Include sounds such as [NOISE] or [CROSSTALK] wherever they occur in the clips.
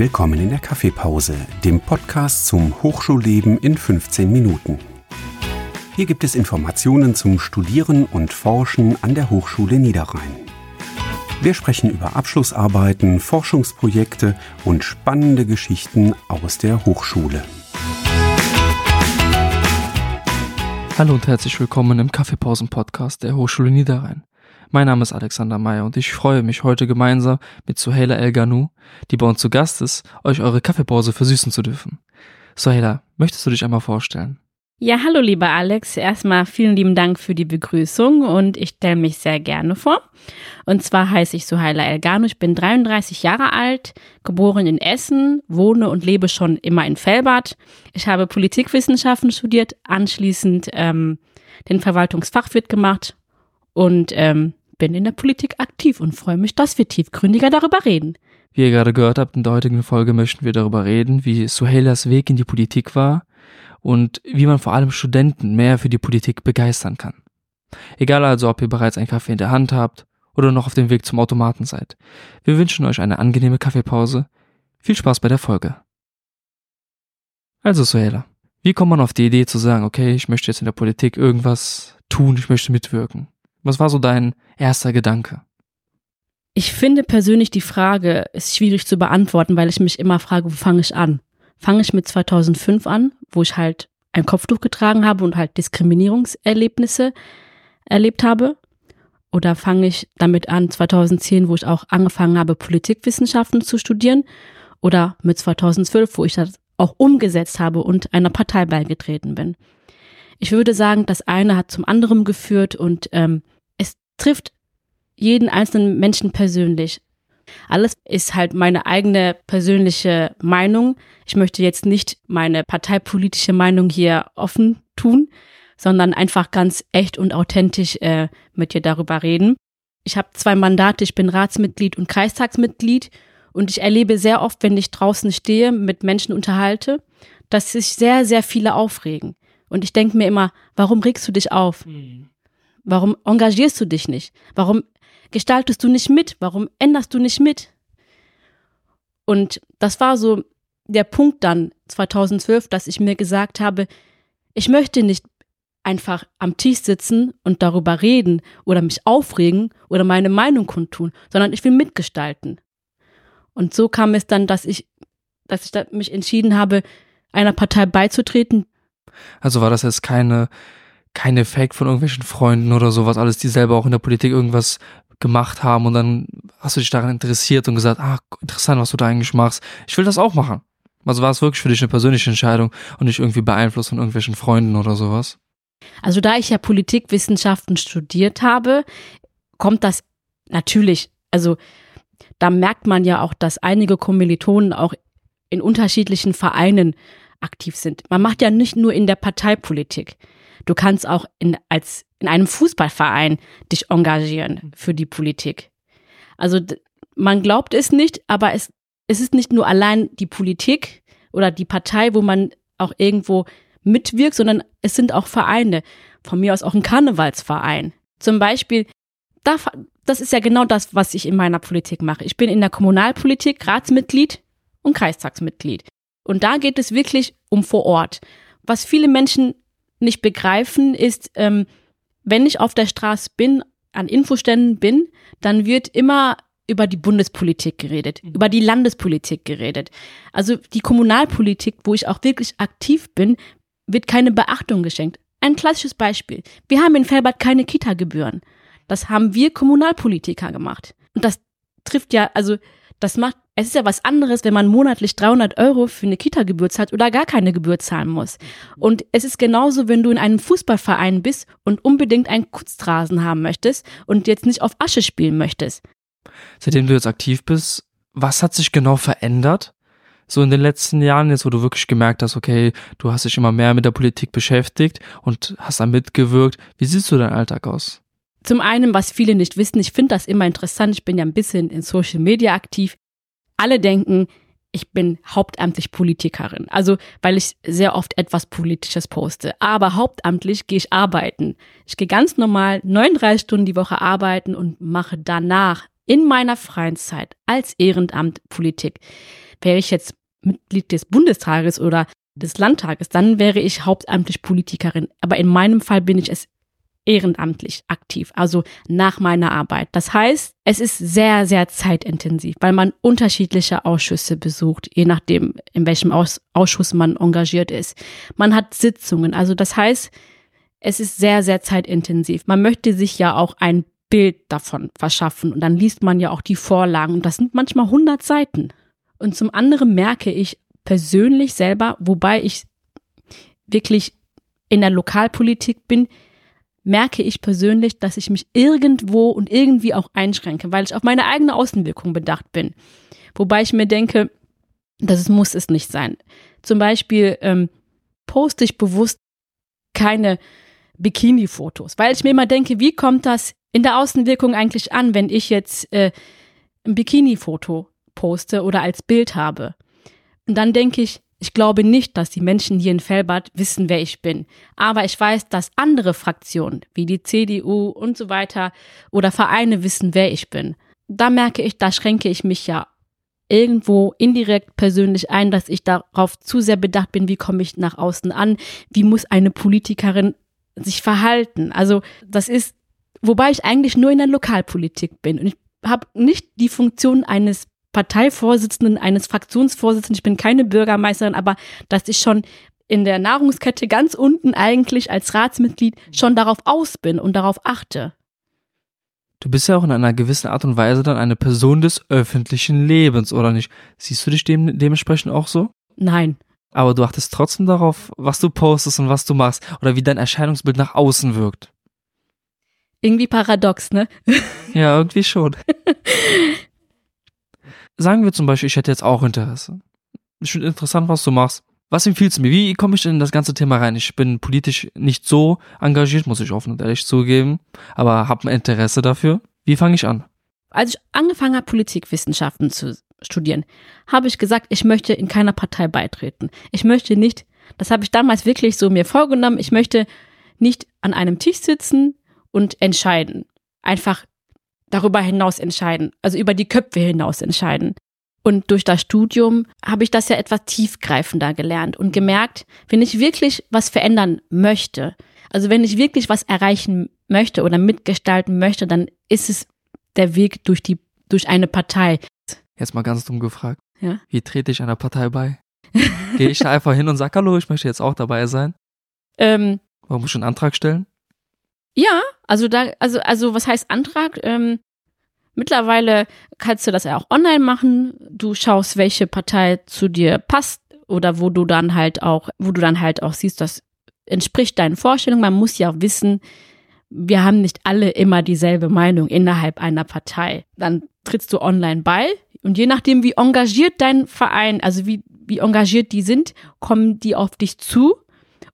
Willkommen in der Kaffeepause, dem Podcast zum Hochschulleben in 15 Minuten. Hier gibt es Informationen zum Studieren und Forschen an der Hochschule Niederrhein. Wir sprechen über Abschlussarbeiten, Forschungsprojekte und spannende Geschichten aus der Hochschule. Hallo und herzlich willkommen im Kaffeepausen-Podcast der Hochschule Niederrhein. Mein Name ist Alexander Meyer und ich freue mich heute gemeinsam mit Suheila El Ghanou, die bei uns zu Gast ist, euch eure Kaffeepause versüßen zu dürfen. Suheila, möchtest du dich einmal vorstellen? Ja, hallo lieber Alex. Erstmal vielen lieben Dank für die Begrüßung und ich stelle mich sehr gerne vor. Und zwar heiße ich Suhaila Elgano, ich bin 33 Jahre alt, geboren in Essen, wohne und lebe schon immer in Fellbad. Ich habe Politikwissenschaften studiert, anschließend ähm, den Verwaltungsfachwirt gemacht und ähm, bin in der Politik aktiv und freue mich, dass wir tiefgründiger darüber reden. Wie ihr gerade gehört habt, in der heutigen Folge möchten wir darüber reden, wie Suheilas Weg in die Politik war und wie man vor allem Studenten mehr für die Politik begeistern kann. Egal also, ob ihr bereits einen Kaffee in der Hand habt oder noch auf dem Weg zum Automaten seid. Wir wünschen euch eine angenehme Kaffeepause. Viel Spaß bei der Folge. Also Suhaila, wie kommt man auf die Idee zu sagen, okay, ich möchte jetzt in der Politik irgendwas tun, ich möchte mitwirken? Was war so dein erster Gedanke? Ich finde persönlich die Frage ist schwierig zu beantworten, weil ich mich immer frage, wo fange ich an? Fange ich mit 2005 an, wo ich halt ein Kopftuch getragen habe und halt Diskriminierungserlebnisse erlebt habe? Oder fange ich damit an 2010, wo ich auch angefangen habe, Politikwissenschaften zu studieren? Oder mit 2012, wo ich das auch umgesetzt habe und einer Partei beigetreten bin? Ich würde sagen, das eine hat zum anderen geführt und ähm, trifft jeden einzelnen Menschen persönlich. Alles ist halt meine eigene persönliche Meinung. Ich möchte jetzt nicht meine parteipolitische Meinung hier offen tun, sondern einfach ganz echt und authentisch äh, mit dir darüber reden. Ich habe zwei Mandate, ich bin Ratsmitglied und Kreistagsmitglied und ich erlebe sehr oft, wenn ich draußen stehe, mit Menschen unterhalte, dass sich sehr, sehr viele aufregen. Und ich denke mir immer, warum regst du dich auf? Mhm. Warum engagierst du dich nicht? Warum gestaltest du nicht mit? Warum änderst du nicht mit? Und das war so der Punkt dann 2012, dass ich mir gesagt habe, ich möchte nicht einfach am Tisch sitzen und darüber reden oder mich aufregen oder meine Meinung kundtun, sondern ich will mitgestalten. Und so kam es dann, dass ich, dass ich mich entschieden habe, einer Partei beizutreten, also war das jetzt keine, keine Fake von irgendwelchen Freunden oder sowas, alles, die selber auch in der Politik irgendwas gemacht haben und dann hast du dich daran interessiert und gesagt, ah, interessant, was du da eigentlich machst. Ich will das auch machen. Also war es wirklich für dich eine persönliche Entscheidung und nicht irgendwie beeinflusst von irgendwelchen Freunden oder sowas? Also da ich ja Politikwissenschaften studiert habe, kommt das natürlich, also da merkt man ja auch, dass einige Kommilitonen auch in unterschiedlichen Vereinen aktiv sind. Man macht ja nicht nur in der Parteipolitik. Du kannst auch in, als, in einem Fußballverein dich engagieren für die Politik. Also man glaubt es nicht, aber es, es ist nicht nur allein die Politik oder die Partei, wo man auch irgendwo mitwirkt, sondern es sind auch Vereine. Von mir aus auch ein Karnevalsverein. Zum Beispiel, das ist ja genau das, was ich in meiner Politik mache. Ich bin in der Kommunalpolitik Ratsmitglied und Kreistagsmitglied. Und da geht es wirklich um vor Ort. Was viele Menschen nicht begreifen, ist, ähm, wenn ich auf der Straße bin, an Infoständen bin, dann wird immer über die Bundespolitik geredet, mhm. über die Landespolitik geredet. Also die Kommunalpolitik, wo ich auch wirklich aktiv bin, wird keine Beachtung geschenkt. Ein klassisches Beispiel. Wir haben in Felbert keine Kita-Gebühren. Das haben wir Kommunalpolitiker gemacht. Und das trifft ja, also das macht, es ist ja was anderes, wenn man monatlich 300 Euro für eine Kita-Gebühr zahlt oder gar keine Gebühr zahlen muss. Und es ist genauso, wenn du in einem Fußballverein bist und unbedingt einen Kunstrasen haben möchtest und jetzt nicht auf Asche spielen möchtest. Seitdem du jetzt aktiv bist, was hat sich genau verändert? So in den letzten Jahren, jetzt wo du wirklich gemerkt hast, okay, du hast dich immer mehr mit der Politik beschäftigt und hast da mitgewirkt. Wie siehst du dein Alltag aus? Zum einen, was viele nicht wissen, ich finde das immer interessant, ich bin ja ein bisschen in Social Media aktiv. Alle denken, ich bin hauptamtlich Politikerin. Also, weil ich sehr oft etwas Politisches poste. Aber hauptamtlich gehe ich arbeiten. Ich gehe ganz normal 39 Stunden die Woche arbeiten und mache danach in meiner freien Zeit als Ehrenamt Politik. Wäre ich jetzt Mitglied des Bundestages oder des Landtages, dann wäre ich hauptamtlich Politikerin. Aber in meinem Fall bin ich es ehrenamtlich aktiv, also nach meiner Arbeit. Das heißt, es ist sehr, sehr zeitintensiv, weil man unterschiedliche Ausschüsse besucht, je nachdem, in welchem Aus Ausschuss man engagiert ist. Man hat Sitzungen, also das heißt, es ist sehr, sehr zeitintensiv. Man möchte sich ja auch ein Bild davon verschaffen und dann liest man ja auch die Vorlagen und das sind manchmal 100 Seiten. Und zum anderen merke ich persönlich selber, wobei ich wirklich in der Lokalpolitik bin, merke ich persönlich, dass ich mich irgendwo und irgendwie auch einschränke, weil ich auf meine eigene Außenwirkung bedacht bin. Wobei ich mir denke, das muss es nicht sein. Zum Beispiel ähm, poste ich bewusst keine Bikini-Fotos, weil ich mir immer denke, wie kommt das in der Außenwirkung eigentlich an, wenn ich jetzt äh, ein Bikini-Foto poste oder als Bild habe? Und dann denke ich, ich glaube nicht, dass die Menschen hier in Felbert wissen, wer ich bin. Aber ich weiß, dass andere Fraktionen, wie die CDU und so weiter, oder Vereine wissen, wer ich bin. Da merke ich, da schränke ich mich ja irgendwo indirekt persönlich ein, dass ich darauf zu sehr bedacht bin, wie komme ich nach außen an, wie muss eine Politikerin sich verhalten. Also das ist, wobei ich eigentlich nur in der Lokalpolitik bin und ich habe nicht die Funktion eines Parteivorsitzenden, eines Fraktionsvorsitzenden, ich bin keine Bürgermeisterin, aber dass ich schon in der Nahrungskette ganz unten eigentlich als Ratsmitglied schon darauf aus bin und darauf achte. Du bist ja auch in einer gewissen Art und Weise dann eine Person des öffentlichen Lebens, oder nicht? Siehst du dich dem, dementsprechend auch so? Nein. Aber du achtest trotzdem darauf, was du postest und was du machst, oder wie dein Erscheinungsbild nach außen wirkt. Irgendwie paradox, ne? Ja, irgendwie schon. [LAUGHS] sagen wir zum Beispiel, ich hätte jetzt auch Interesse. Ich finde interessant, was du machst. Was empfiehlst du mir? Wie komme ich in das ganze Thema rein? Ich bin politisch nicht so engagiert, muss ich offen und ehrlich zugeben, aber habe ein Interesse dafür. Wie fange ich an? Als ich angefangen habe, Politikwissenschaften zu studieren, habe ich gesagt, ich möchte in keiner Partei beitreten. Ich möchte nicht, das habe ich damals wirklich so mir vorgenommen, ich möchte nicht an einem Tisch sitzen und entscheiden. Einfach darüber hinaus entscheiden, also über die Köpfe hinaus entscheiden. Und durch das Studium habe ich das ja etwas tiefgreifender gelernt und gemerkt, wenn ich wirklich was verändern möchte, also wenn ich wirklich was erreichen möchte oder mitgestalten möchte, dann ist es der Weg durch die, durch eine Partei. Jetzt mal ganz dumm gefragt. Ja? Wie trete ich einer Partei bei? Gehe ich da [LAUGHS] einfach hin und sage, hallo, ich möchte jetzt auch dabei sein? Ähm, Warum muss ich einen Antrag stellen? Ja, also da, also, also was heißt Antrag? Ähm, mittlerweile kannst du das ja auch online machen. Du schaust, welche Partei zu dir passt oder wo du dann halt auch, wo du dann halt auch siehst, das entspricht deinen Vorstellungen. Man muss ja wissen, wir haben nicht alle immer dieselbe Meinung innerhalb einer Partei. Dann trittst du online bei und je nachdem, wie engagiert dein Verein, also wie, wie engagiert die sind, kommen die auf dich zu.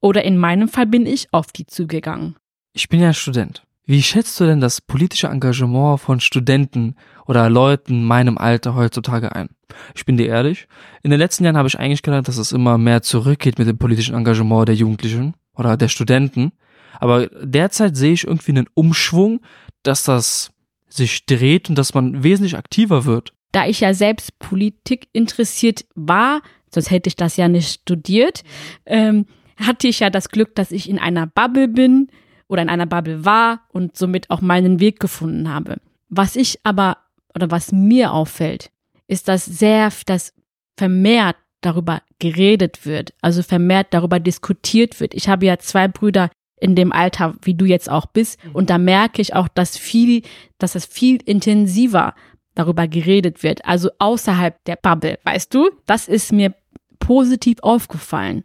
Oder in meinem Fall bin ich auf die zugegangen. Ich bin ja Student. Wie schätzt du denn das politische Engagement von Studenten oder Leuten meinem Alter heutzutage ein? Ich bin dir ehrlich, in den letzten Jahren habe ich eigentlich gedacht, dass es immer mehr zurückgeht mit dem politischen Engagement der Jugendlichen oder der Studenten. Aber derzeit sehe ich irgendwie einen Umschwung, dass das sich dreht und dass man wesentlich aktiver wird. Da ich ja selbst Politik interessiert war, sonst hätte ich das ja nicht studiert, ähm, hatte ich ja das Glück, dass ich in einer Bubble bin, oder in einer Bubble war und somit auch meinen Weg gefunden habe. Was ich aber oder was mir auffällt, ist, dass sehr, dass vermehrt darüber geredet wird, also vermehrt darüber diskutiert wird. Ich habe ja zwei Brüder in dem Alter, wie du jetzt auch bist, mhm. und da merke ich auch, dass viel, dass es viel intensiver darüber geredet wird, also außerhalb der Bubble, weißt du? Das ist mir positiv aufgefallen.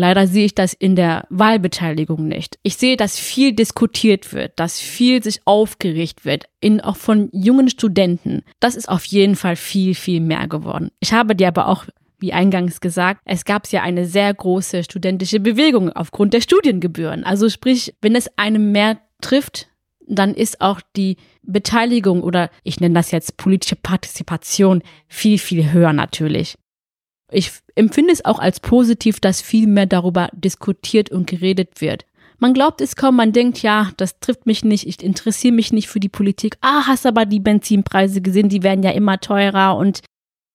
Leider sehe ich das in der Wahlbeteiligung nicht. Ich sehe, dass viel diskutiert wird, dass viel sich aufgeregt wird, in, auch von jungen Studenten. Das ist auf jeden Fall viel, viel mehr geworden. Ich habe dir aber auch wie eingangs gesagt, es gab ja eine sehr große studentische Bewegung aufgrund der Studiengebühren. Also sprich, wenn es einem mehr trifft, dann ist auch die Beteiligung oder ich nenne das jetzt politische Partizipation viel, viel höher natürlich. Ich empfinde es auch als positiv, dass viel mehr darüber diskutiert und geredet wird. Man glaubt es kaum, man denkt, ja, das trifft mich nicht, ich interessiere mich nicht für die Politik. Ah, hast aber die Benzinpreise gesehen, die werden ja immer teurer und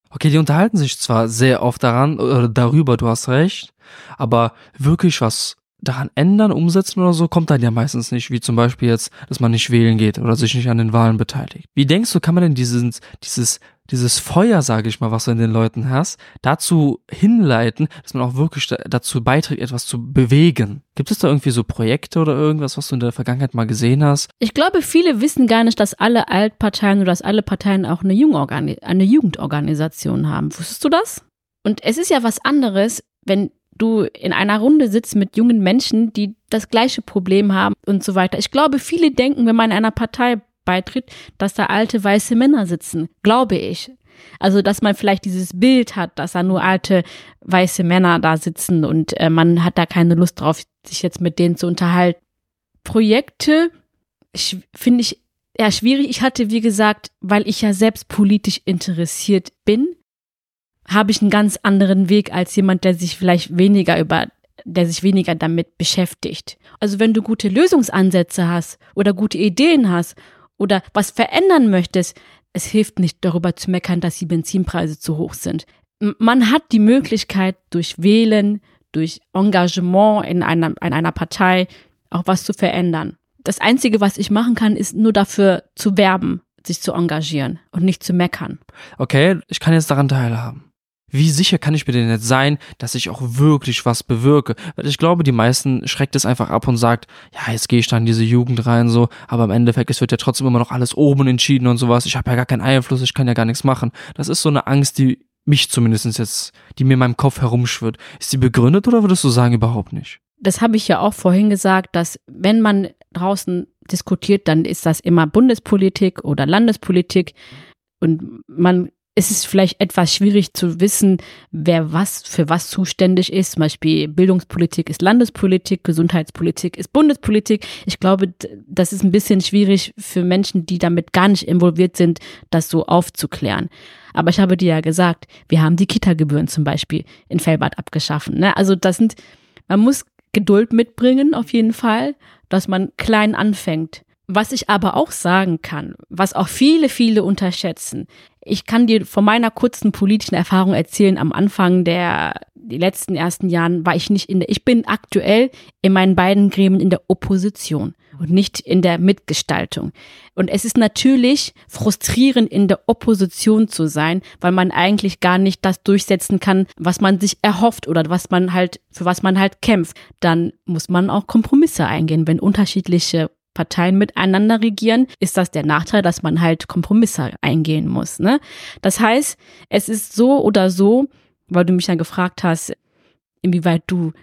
Okay, die unterhalten sich zwar sehr oft daran oder darüber, du hast recht, aber wirklich was daran ändern, umsetzen oder so, kommt dann ja meistens nicht, wie zum Beispiel jetzt, dass man nicht wählen geht oder sich nicht an den Wahlen beteiligt. Wie denkst du, kann man denn dieses, dieses, dieses Feuer, sage ich mal, was du in den Leuten hast, dazu hinleiten, dass man auch wirklich dazu beiträgt, etwas zu bewegen? Gibt es da irgendwie so Projekte oder irgendwas, was du in der Vergangenheit mal gesehen hast? Ich glaube, viele wissen gar nicht, dass alle Altparteien oder dass alle Parteien auch eine, eine Jugendorganisation haben. Wusstest du das? Und es ist ja was anderes, wenn du in einer Runde sitzt mit jungen Menschen, die das gleiche Problem haben und so weiter. Ich glaube, viele denken, wenn man einer Partei beitritt, dass da alte weiße Männer sitzen. Glaube ich. Also, dass man vielleicht dieses Bild hat, dass da nur alte weiße Männer da sitzen und äh, man hat da keine Lust drauf, sich jetzt mit denen zu unterhalten. Projekte finde ich eher schwierig. Ich hatte, wie gesagt, weil ich ja selbst politisch interessiert bin, habe ich einen ganz anderen Weg als jemand, der sich vielleicht weniger über, der sich weniger damit beschäftigt. Also wenn du gute Lösungsansätze hast oder gute Ideen hast oder was verändern möchtest, es hilft nicht darüber zu meckern, dass die Benzinpreise zu hoch sind. Man hat die Möglichkeit durch Wählen, durch Engagement in einer, in einer Partei auch was zu verändern. Das Einzige, was ich machen kann, ist nur dafür zu werben, sich zu engagieren und nicht zu meckern. Okay, ich kann jetzt daran teilhaben wie sicher kann ich mir denn jetzt sein, dass ich auch wirklich was bewirke? Weil ich glaube, die meisten schreckt es einfach ab und sagt, ja, jetzt gehe ich da in diese Jugend rein, so, aber im Endeffekt, es wird ja trotzdem immer noch alles oben entschieden und sowas. Ich habe ja gar keinen Einfluss, ich kann ja gar nichts machen. Das ist so eine Angst, die mich zumindest jetzt, die mir in meinem Kopf herumschwirrt. Ist die begründet oder würdest du sagen, überhaupt nicht? Das habe ich ja auch vorhin gesagt, dass wenn man draußen diskutiert, dann ist das immer Bundespolitik oder Landespolitik und man es ist vielleicht etwas schwierig zu wissen, wer was für was zuständig ist. Zum Beispiel Bildungspolitik ist Landespolitik, Gesundheitspolitik ist Bundespolitik. Ich glaube, das ist ein bisschen schwierig für Menschen, die damit gar nicht involviert sind, das so aufzuklären. Aber ich habe dir ja gesagt, wir haben die Kita-Gebühren zum Beispiel in Fellbad abgeschaffen. Ne? Also das sind, man muss Geduld mitbringen auf jeden Fall, dass man klein anfängt. Was ich aber auch sagen kann, was auch viele, viele unterschätzen, ich kann dir von meiner kurzen politischen Erfahrung erzählen, am Anfang der die letzten ersten Jahren war ich nicht in der, ich bin aktuell in meinen beiden Gremien in der Opposition und nicht in der Mitgestaltung. Und es ist natürlich frustrierend, in der Opposition zu sein, weil man eigentlich gar nicht das durchsetzen kann, was man sich erhofft oder was man halt, für was man halt kämpft. Dann muss man auch Kompromisse eingehen, wenn unterschiedliche Parteien miteinander regieren, ist das der Nachteil, dass man halt Kompromisse eingehen muss. Ne? Das heißt, es ist so oder so, weil du mich ja gefragt hast, inwieweit du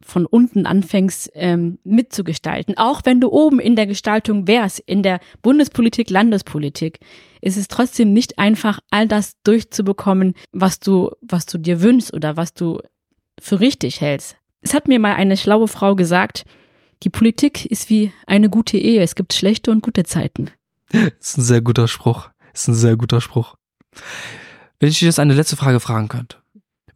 von unten anfängst ähm, mitzugestalten. Auch wenn du oben in der Gestaltung wärst, in der Bundespolitik, Landespolitik, ist es trotzdem nicht einfach, all das durchzubekommen, was du, was du dir wünschst oder was du für richtig hältst. Es hat mir mal eine schlaue Frau gesagt, die Politik ist wie eine gute Ehe. Es gibt schlechte und gute Zeiten. Das ist ein sehr guter Spruch. Das ist ein sehr guter Spruch. Wenn ich dich jetzt eine letzte Frage fragen könnte,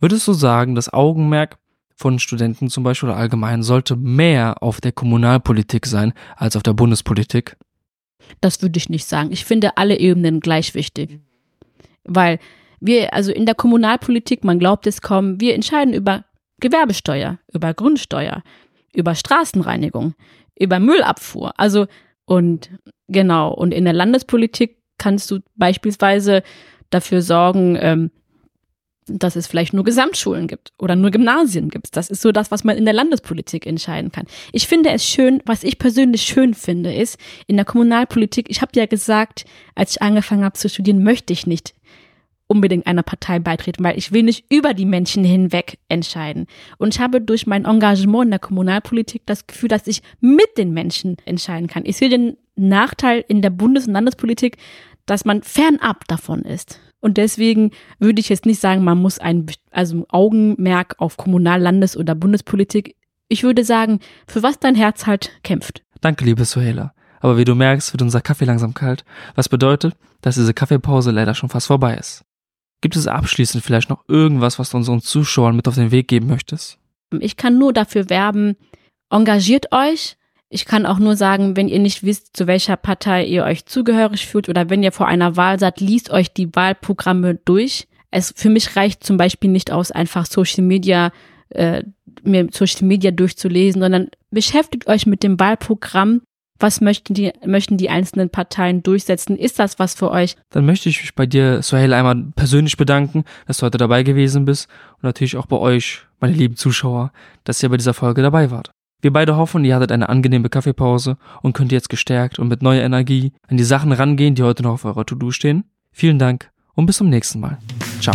würdest du sagen, das Augenmerk von Studenten zum Beispiel oder allgemein sollte mehr auf der Kommunalpolitik sein als auf der Bundespolitik? Das würde ich nicht sagen. Ich finde alle Ebenen gleich wichtig. Weil wir, also in der Kommunalpolitik, man glaubt es kaum, wir entscheiden über Gewerbesteuer, über Grundsteuer, über Straßenreinigung, über Müllabfuhr. Also, und genau, und in der Landespolitik kannst du beispielsweise dafür sorgen, ähm, dass es vielleicht nur Gesamtschulen gibt oder nur Gymnasien gibt. Das ist so das, was man in der Landespolitik entscheiden kann. Ich finde es schön, was ich persönlich schön finde, ist in der Kommunalpolitik, ich habe ja gesagt, als ich angefangen habe zu studieren, möchte ich nicht unbedingt einer Partei beitreten, weil ich will nicht über die Menschen hinweg entscheiden. Und ich habe durch mein Engagement in der Kommunalpolitik das Gefühl, dass ich mit den Menschen entscheiden kann. Ich sehe den Nachteil in der Bundes- und Landespolitik, dass man fernab davon ist. Und deswegen würde ich jetzt nicht sagen, man muss ein also Augenmerk auf Kommunal-, Landes- oder Bundespolitik. Ich würde sagen, für was dein Herz halt kämpft. Danke, liebe Suhela. Aber wie du merkst, wird unser Kaffee langsam kalt, was bedeutet, dass diese Kaffeepause leider schon fast vorbei ist. Gibt es abschließend vielleicht noch irgendwas, was du unseren Zuschauern mit auf den Weg geben möchtest? Ich kann nur dafür werben, engagiert euch. Ich kann auch nur sagen, wenn ihr nicht wisst, zu welcher Partei ihr euch zugehörig fühlt oder wenn ihr vor einer Wahl seid, liest euch die Wahlprogramme durch. Es für mich reicht zum Beispiel nicht aus, einfach Social Media äh, mir Social Media durchzulesen, sondern beschäftigt euch mit dem Wahlprogramm. Was möchten die, möchten die einzelnen Parteien durchsetzen? Ist das was für euch? Dann möchte ich mich bei dir, Sohail, einmal persönlich bedanken, dass du heute dabei gewesen bist und natürlich auch bei euch, meine lieben Zuschauer, dass ihr bei dieser Folge dabei wart. Wir beide hoffen, ihr hattet eine angenehme Kaffeepause und könnt jetzt gestärkt und mit neuer Energie an die Sachen rangehen, die heute noch auf eurer To-Do stehen. Vielen Dank und bis zum nächsten Mal. Ciao.